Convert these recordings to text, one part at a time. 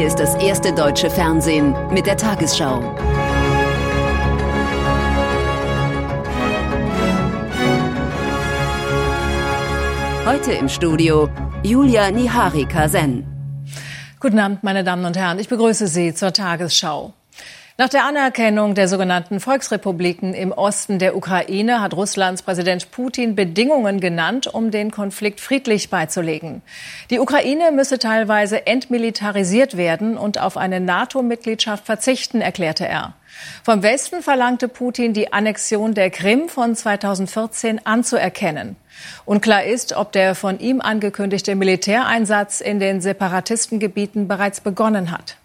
Hier ist das erste deutsche Fernsehen mit der Tagesschau. Heute im Studio Julia Niharika-Sen. Guten Abend, meine Damen und Herren. Ich begrüße Sie zur Tagesschau. Nach der Anerkennung der sogenannten Volksrepubliken im Osten der Ukraine hat Russlands Präsident Putin Bedingungen genannt, um den Konflikt friedlich beizulegen. Die Ukraine müsse teilweise entmilitarisiert werden und auf eine NATO-Mitgliedschaft verzichten, erklärte er. Vom Westen verlangte Putin, die Annexion der Krim von 2014 anzuerkennen. Unklar ist, ob der von ihm angekündigte Militäreinsatz in den Separatistengebieten bereits begonnen hat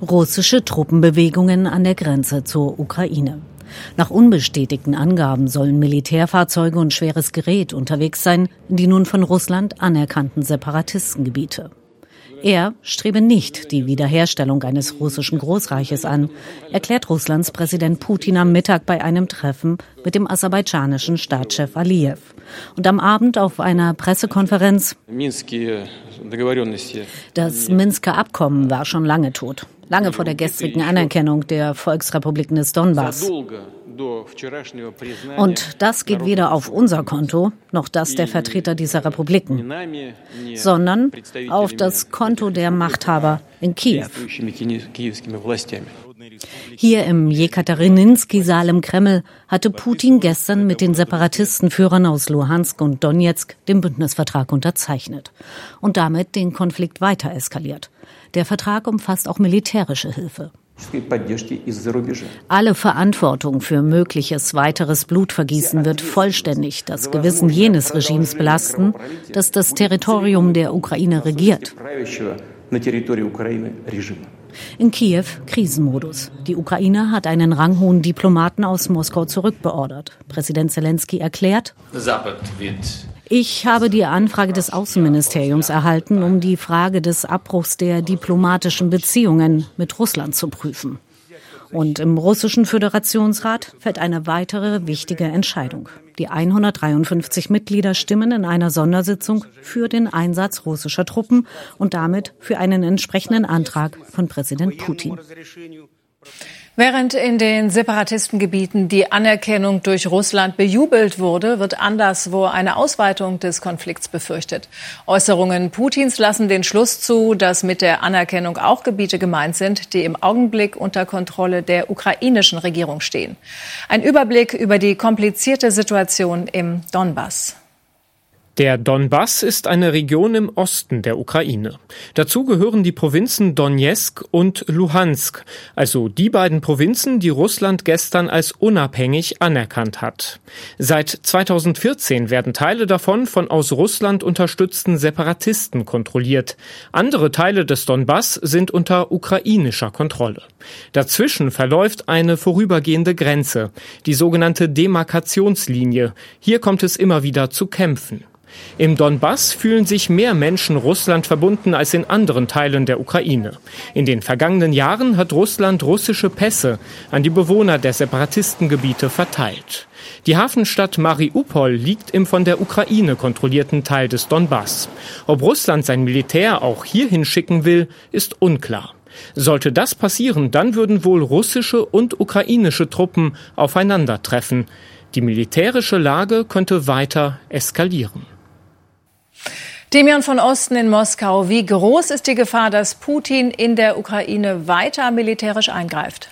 russische Truppenbewegungen an der Grenze zur Ukraine. Nach unbestätigten Angaben sollen Militärfahrzeuge und schweres Gerät unterwegs sein, in die nun von Russland anerkannten Separatistengebiete. Er strebe nicht die Wiederherstellung eines russischen Großreiches an, erklärt Russlands Präsident Putin am Mittag bei einem Treffen mit dem aserbaidschanischen Staatschef Aliyev. Und am Abend auf einer Pressekonferenz Das Minsker Abkommen war schon lange tot, lange vor der gestrigen Anerkennung der Volksrepubliken des Donbass. Und das geht weder auf unser Konto noch das der Vertreter dieser Republiken, sondern auf das Konto der Machthaber in Kiew. Hier im Jekaterininski-Saal im Kreml hatte Putin gestern mit den Separatistenführern aus Luhansk und Donetsk den Bündnisvertrag unterzeichnet und damit den Konflikt weiter eskaliert. Der Vertrag umfasst auch militärische Hilfe. Alle Verantwortung für mögliches weiteres Blutvergießen wird vollständig das Gewissen jenes Regimes belasten, das das Territorium der Ukraine regiert. In Kiew Krisenmodus. Die Ukraine hat einen ranghohen Diplomaten aus Moskau zurückbeordert. Präsident Zelensky erklärt, ich habe die Anfrage des Außenministeriums erhalten, um die Frage des Abbruchs der diplomatischen Beziehungen mit Russland zu prüfen. Und im russischen Föderationsrat fällt eine weitere wichtige Entscheidung. Die 153 Mitglieder stimmen in einer Sondersitzung für den Einsatz russischer Truppen und damit für einen entsprechenden Antrag von Präsident Putin. Während in den Separatistengebieten die Anerkennung durch Russland bejubelt wurde, wird anderswo eine Ausweitung des Konflikts befürchtet. Äußerungen Putins lassen den Schluss zu, dass mit der Anerkennung auch Gebiete gemeint sind, die im Augenblick unter Kontrolle der ukrainischen Regierung stehen. Ein Überblick über die komplizierte Situation im Donbass. Der Donbass ist eine Region im Osten der Ukraine. Dazu gehören die Provinzen Donetsk und Luhansk, also die beiden Provinzen, die Russland gestern als unabhängig anerkannt hat. Seit 2014 werden Teile davon von aus Russland unterstützten Separatisten kontrolliert. Andere Teile des Donbass sind unter ukrainischer Kontrolle. Dazwischen verläuft eine vorübergehende Grenze, die sogenannte Demarkationslinie. Hier kommt es immer wieder zu Kämpfen. Im Donbass fühlen sich mehr Menschen Russland verbunden als in anderen Teilen der Ukraine. In den vergangenen Jahren hat Russland russische Pässe an die Bewohner der Separatistengebiete verteilt. Die Hafenstadt Mariupol liegt im von der Ukraine kontrollierten Teil des Donbass. Ob Russland sein Militär auch hierhin schicken will, ist unklar. Sollte das passieren, dann würden wohl russische und ukrainische Truppen aufeinandertreffen. Die militärische Lage könnte weiter eskalieren. Demian von Osten in Moskau. Wie groß ist die Gefahr, dass Putin in der Ukraine weiter militärisch eingreift?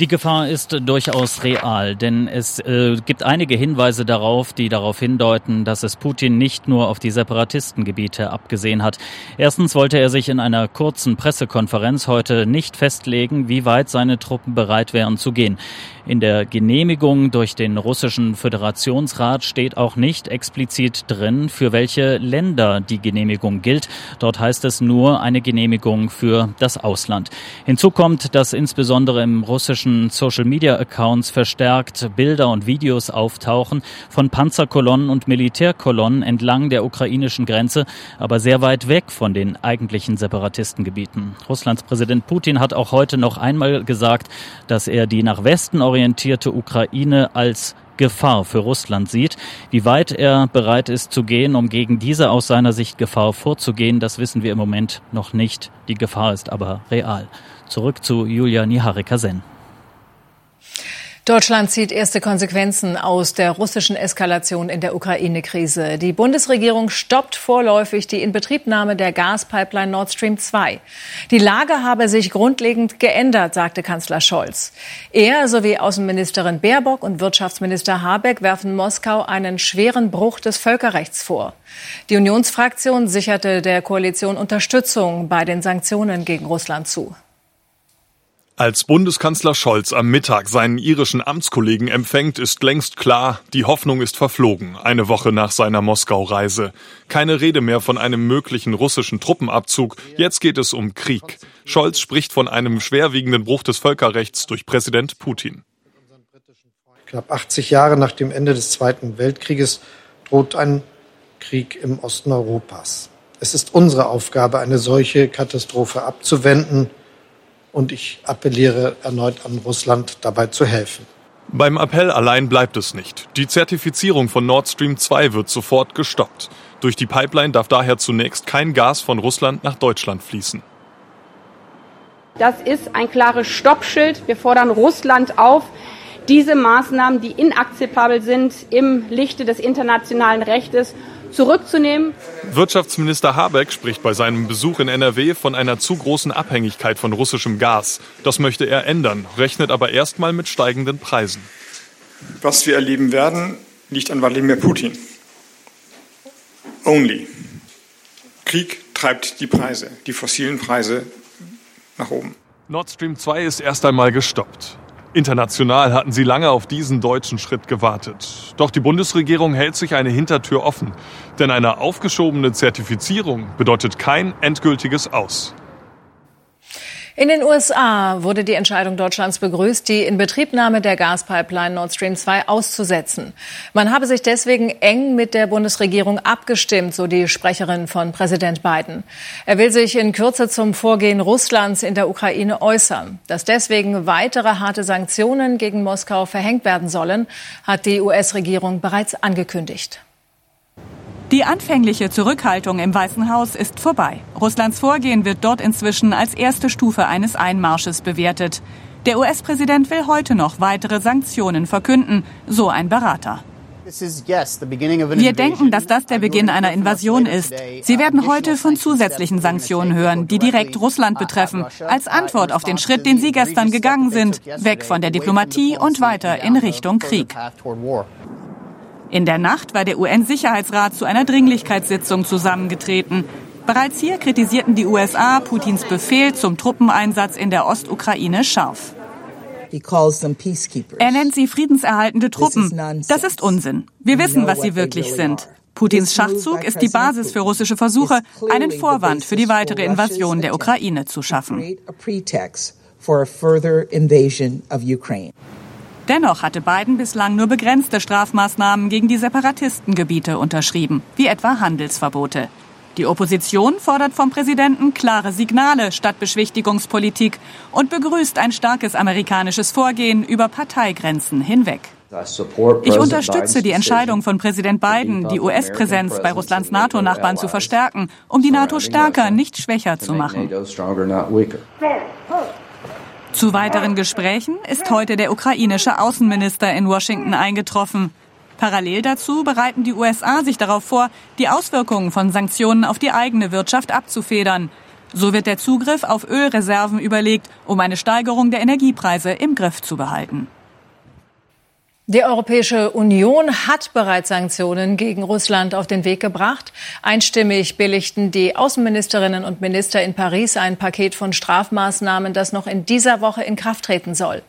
Die Gefahr ist durchaus real, denn es äh, gibt einige Hinweise darauf, die darauf hindeuten, dass es Putin nicht nur auf die Separatistengebiete abgesehen hat. Erstens wollte er sich in einer kurzen Pressekonferenz heute nicht festlegen, wie weit seine Truppen bereit wären zu gehen. In der Genehmigung durch den russischen Föderationsrat steht auch nicht explizit drin, für welche Länder die Genehmigung gilt. Dort heißt es nur eine Genehmigung für das Ausland. Hinzu kommt, dass insbesondere im russischen ukrainischen Social-Media-Accounts verstärkt Bilder und Videos auftauchen von Panzerkolonnen und Militärkolonnen entlang der ukrainischen Grenze, aber sehr weit weg von den eigentlichen Separatistengebieten. Russlands Präsident Putin hat auch heute noch einmal gesagt, dass er die nach Westen orientierte Ukraine als Gefahr für Russland sieht. Wie weit er bereit ist zu gehen, um gegen diese aus seiner Sicht Gefahr vorzugehen, das wissen wir im Moment noch nicht. Die Gefahr ist aber real. Zurück zu Julia Niharika-Sen. Deutschland zieht erste Konsequenzen aus der russischen Eskalation in der Ukraine-Krise. Die Bundesregierung stoppt vorläufig die Inbetriebnahme der Gaspipeline Nord Stream 2. Die Lage habe sich grundlegend geändert, sagte Kanzler Scholz. Er sowie Außenministerin Baerbock und Wirtschaftsminister Habeck werfen Moskau einen schweren Bruch des Völkerrechts vor. Die Unionsfraktion sicherte der Koalition Unterstützung bei den Sanktionen gegen Russland zu. Als Bundeskanzler Scholz am Mittag seinen irischen Amtskollegen empfängt, ist längst klar, die Hoffnung ist verflogen, eine Woche nach seiner Moskau-Reise. Keine Rede mehr von einem möglichen russischen Truppenabzug, jetzt geht es um Krieg. Scholz spricht von einem schwerwiegenden Bruch des Völkerrechts durch Präsident Putin. Knapp 80 Jahre nach dem Ende des Zweiten Weltkrieges droht ein Krieg im Osten Europas. Es ist unsere Aufgabe, eine solche Katastrophe abzuwenden und ich appelliere erneut an Russland, dabei zu helfen. Beim Appell allein bleibt es nicht. Die Zertifizierung von Nord Stream 2 wird sofort gestoppt. Durch die Pipeline darf daher zunächst kein Gas von Russland nach Deutschland fließen. Das ist ein klares Stoppschild. Wir fordern Russland auf, diese Maßnahmen, die inakzeptabel sind, im Lichte des internationalen Rechtes zurückzunehmen. Wirtschaftsminister Habeck spricht bei seinem Besuch in NRW von einer zu großen Abhängigkeit von russischem Gas. Das möchte er ändern, rechnet aber erstmal mit steigenden Preisen. Was wir erleben werden, liegt an Wladimir Putin. Only. Krieg treibt die Preise, die fossilen Preise nach oben. Nord Stream 2 ist erst einmal gestoppt. International hatten sie lange auf diesen deutschen Schritt gewartet. Doch die Bundesregierung hält sich eine Hintertür offen. Denn eine aufgeschobene Zertifizierung bedeutet kein endgültiges Aus. In den USA wurde die Entscheidung Deutschlands begrüßt, die Inbetriebnahme der Gaspipeline Nord Stream 2 auszusetzen. Man habe sich deswegen eng mit der Bundesregierung abgestimmt, so die Sprecherin von Präsident Biden. Er will sich in Kürze zum Vorgehen Russlands in der Ukraine äußern. Dass deswegen weitere harte Sanktionen gegen Moskau verhängt werden sollen, hat die US-Regierung bereits angekündigt. Die anfängliche Zurückhaltung im Weißen Haus ist vorbei. Russlands Vorgehen wird dort inzwischen als erste Stufe eines Einmarsches bewertet. Der US-Präsident will heute noch weitere Sanktionen verkünden, so ein Berater. Wir denken, dass das der Beginn einer Invasion ist. Sie werden heute von zusätzlichen Sanktionen hören, die direkt Russland betreffen, als Antwort auf den Schritt, den Sie gestern gegangen sind, weg von der Diplomatie und weiter in Richtung Krieg. In der Nacht war der UN-Sicherheitsrat zu einer Dringlichkeitssitzung zusammengetreten. Bereits hier kritisierten die USA Putins Befehl zum Truppeneinsatz in der Ostukraine scharf. Er nennt sie friedenserhaltende Truppen. Das ist Unsinn. Wir wissen, was sie wirklich sind. Putins Schachzug ist die Basis für russische Versuche, einen Vorwand für die weitere Invasion der Ukraine zu schaffen. Dennoch hatte Biden bislang nur begrenzte Strafmaßnahmen gegen die Separatistengebiete unterschrieben, wie etwa Handelsverbote. Die Opposition fordert vom Präsidenten klare Signale statt Beschwichtigungspolitik und begrüßt ein starkes amerikanisches Vorgehen über Parteigrenzen hinweg. Ich unterstütze die Entscheidung von Präsident Biden, die US-Präsenz bei Russlands NATO-Nachbarn zu verstärken, um die NATO stärker, nicht schwächer zu machen. Zu weiteren Gesprächen ist heute der ukrainische Außenminister in Washington eingetroffen. Parallel dazu bereiten die USA sich darauf vor, die Auswirkungen von Sanktionen auf die eigene Wirtschaft abzufedern. So wird der Zugriff auf Ölreserven überlegt, um eine Steigerung der Energiepreise im Griff zu behalten. Die Europäische Union hat bereits Sanktionen gegen Russland auf den Weg gebracht. Einstimmig billigten die Außenministerinnen und Minister in Paris ein Paket von Strafmaßnahmen, das noch in dieser Woche in Kraft treten soll.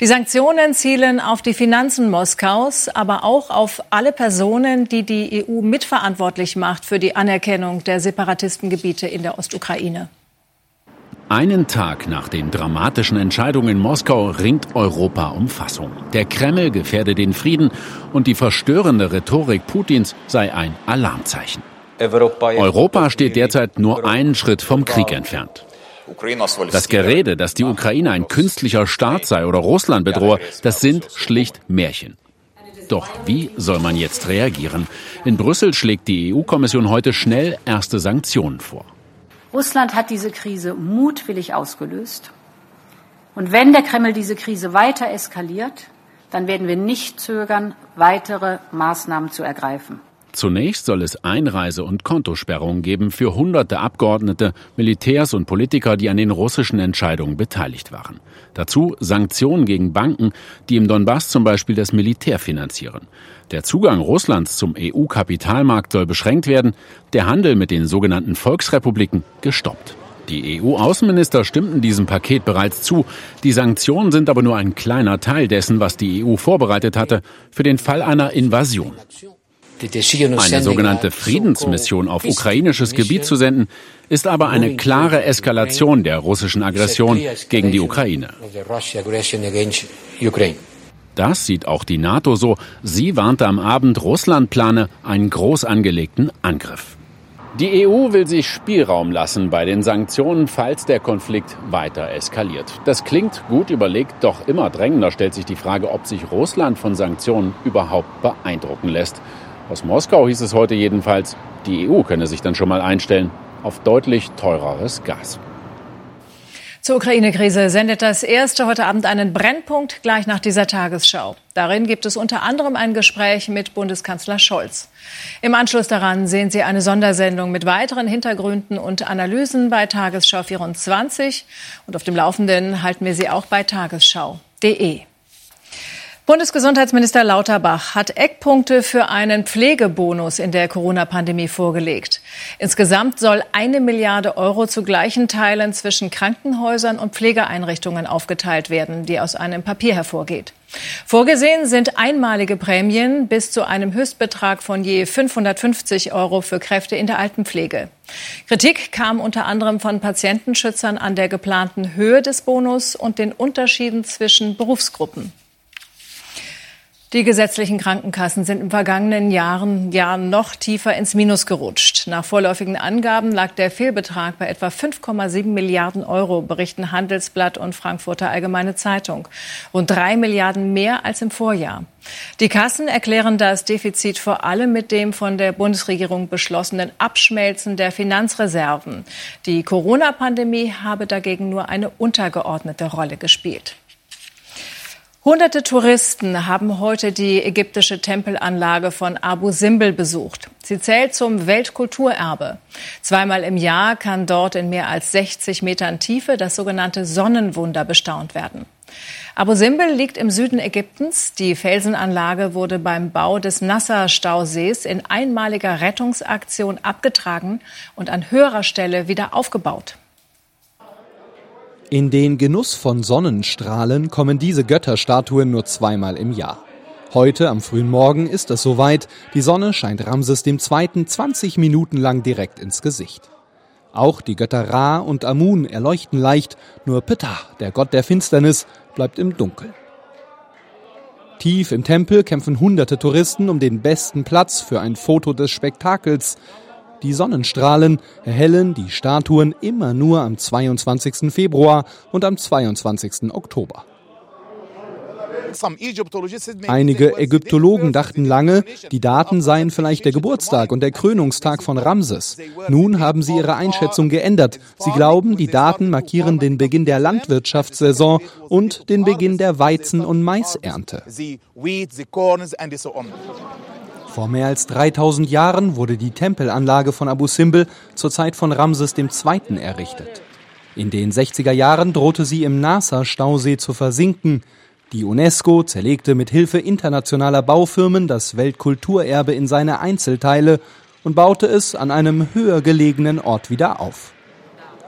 Die Sanktionen zielen auf die Finanzen Moskaus, aber auch auf alle Personen, die die EU mitverantwortlich macht für die Anerkennung der Separatistengebiete in der Ostukraine. Einen Tag nach den dramatischen Entscheidungen in Moskau ringt Europa um Fassung. Der Kreml gefährde den Frieden und die verstörende Rhetorik Putins sei ein Alarmzeichen. Europa steht derzeit nur einen Schritt vom Krieg entfernt. Das Gerede, dass die Ukraine ein künstlicher Staat sei oder Russland bedrohe, das sind schlicht Märchen. Doch wie soll man jetzt reagieren? In Brüssel schlägt die EU-Kommission heute schnell erste Sanktionen vor. Russland hat diese Krise mutwillig ausgelöst. Und wenn der Kreml diese Krise weiter eskaliert, dann werden wir nicht zögern, weitere Maßnahmen zu ergreifen. Zunächst soll es Einreise- und Kontosperrungen geben für hunderte Abgeordnete, Militärs und Politiker, die an den russischen Entscheidungen beteiligt waren. Dazu Sanktionen gegen Banken, die im Donbass zum Beispiel das Militär finanzieren. Der Zugang Russlands zum EU-Kapitalmarkt soll beschränkt werden, der Handel mit den sogenannten Volksrepubliken gestoppt. Die EU-Außenminister stimmten diesem Paket bereits zu. Die Sanktionen sind aber nur ein kleiner Teil dessen, was die EU vorbereitet hatte, für den Fall einer Invasion. Eine sogenannte Friedensmission auf ukrainisches Gebiet zu senden, ist aber eine klare Eskalation der russischen Aggression gegen die Ukraine. Das sieht auch die NATO so. Sie warnte am Abend, Russland plane einen groß angelegten Angriff. Die EU will sich Spielraum lassen bei den Sanktionen, falls der Konflikt weiter eskaliert. Das klingt gut überlegt, doch immer drängender stellt sich die Frage, ob sich Russland von Sanktionen überhaupt beeindrucken lässt. Aus Moskau hieß es heute jedenfalls, die EU könne sich dann schon mal einstellen auf deutlich teureres Gas. Zur Ukraine-Krise sendet das erste heute Abend einen Brennpunkt gleich nach dieser Tagesschau. Darin gibt es unter anderem ein Gespräch mit Bundeskanzler Scholz. Im Anschluss daran sehen Sie eine Sondersendung mit weiteren Hintergründen und Analysen bei Tagesschau 24. Und auf dem Laufenden halten wir Sie auch bei tagesschau.de. Bundesgesundheitsminister Lauterbach hat Eckpunkte für einen Pflegebonus in der Corona-Pandemie vorgelegt. Insgesamt soll eine Milliarde Euro zu gleichen Teilen zwischen Krankenhäusern und Pflegeeinrichtungen aufgeteilt werden, die aus einem Papier hervorgeht. Vorgesehen sind einmalige Prämien bis zu einem Höchstbetrag von je 550 Euro für Kräfte in der Altenpflege. Kritik kam unter anderem von Patientenschützern an der geplanten Höhe des Bonus und den Unterschieden zwischen Berufsgruppen. Die gesetzlichen Krankenkassen sind im vergangenen Jahren, Jahren noch tiefer ins Minus gerutscht. Nach vorläufigen Angaben lag der Fehlbetrag bei etwa 5,7 Milliarden Euro, berichten Handelsblatt und Frankfurter Allgemeine Zeitung. Rund drei Milliarden mehr als im Vorjahr. Die Kassen erklären das Defizit vor allem mit dem von der Bundesregierung beschlossenen Abschmelzen der Finanzreserven. Die Corona-Pandemie habe dagegen nur eine untergeordnete Rolle gespielt. Hunderte Touristen haben heute die ägyptische Tempelanlage von Abu Simbel besucht. Sie zählt zum Weltkulturerbe. Zweimal im Jahr kann dort in mehr als 60 Metern Tiefe das sogenannte Sonnenwunder bestaunt werden. Abu Simbel liegt im Süden Ägyptens. Die Felsenanlage wurde beim Bau des Nasser-Stausees in einmaliger Rettungsaktion abgetragen und an höherer Stelle wieder aufgebaut. In den Genuss von Sonnenstrahlen kommen diese Götterstatuen nur zweimal im Jahr. Heute am frühen Morgen ist es soweit. Die Sonne scheint Ramses II. 20 Minuten lang direkt ins Gesicht. Auch die Götter Ra und Amun erleuchten leicht, nur Ptah, der Gott der Finsternis, bleibt im Dunkeln. Tief im Tempel kämpfen hunderte Touristen um den besten Platz für ein Foto des Spektakels. Die Sonnenstrahlen erhellen die Statuen immer nur am 22. Februar und am 22. Oktober. Einige Ägyptologen dachten lange, die Daten seien vielleicht der Geburtstag und der Krönungstag von Ramses. Nun haben sie ihre Einschätzung geändert. Sie glauben, die Daten markieren den Beginn der Landwirtschaftssaison und den Beginn der Weizen- und Maisernte. Vor mehr als 3000 Jahren wurde die Tempelanlage von Abu Simbel zur Zeit von Ramses II. errichtet. In den 60er Jahren drohte sie im Nasser-Stausee zu versinken. Die UNESCO zerlegte mit Hilfe internationaler Baufirmen das Weltkulturerbe in seine Einzelteile und baute es an einem höher gelegenen Ort wieder auf.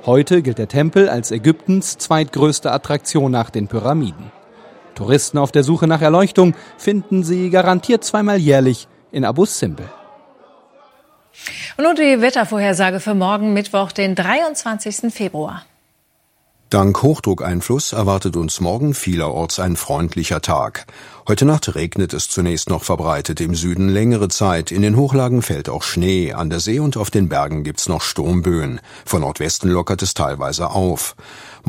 Heute gilt der Tempel als Ägyptens zweitgrößte Attraktion nach den Pyramiden. Touristen auf der Suche nach Erleuchtung finden sie garantiert zweimal jährlich in Abu Simbel. Und nun die Wettervorhersage für morgen Mittwoch, den 23. Februar. Dank Hochdruckeinfluss erwartet uns morgen vielerorts ein freundlicher Tag. Heute Nacht regnet es zunächst noch verbreitet im Süden längere Zeit. In den Hochlagen fällt auch Schnee. An der See und auf den Bergen gibt's noch Sturmböen. Von Nordwesten lockert es teilweise auf.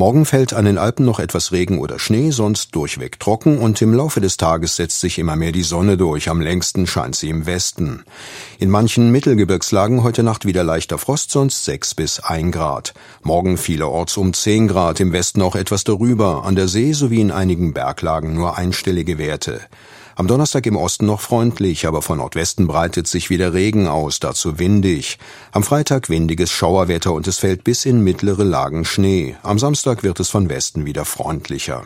Morgen fällt an den Alpen noch etwas Regen oder Schnee, sonst durchweg trocken und im Laufe des Tages setzt sich immer mehr die Sonne durch. Am längsten scheint sie im Westen. In manchen Mittelgebirgslagen heute Nacht wieder leichter Frost, sonst sechs bis ein Grad. Morgen vielerorts um zehn Grad, im Westen auch etwas darüber. An der See sowie in einigen Berglagen nur einstellige Werte. Am Donnerstag im Osten noch freundlich, aber von Nordwesten breitet sich wieder Regen aus, dazu windig. Am Freitag windiges Schauerwetter und es fällt bis in mittlere Lagen Schnee. Am Samstag wird es von Westen wieder freundlicher.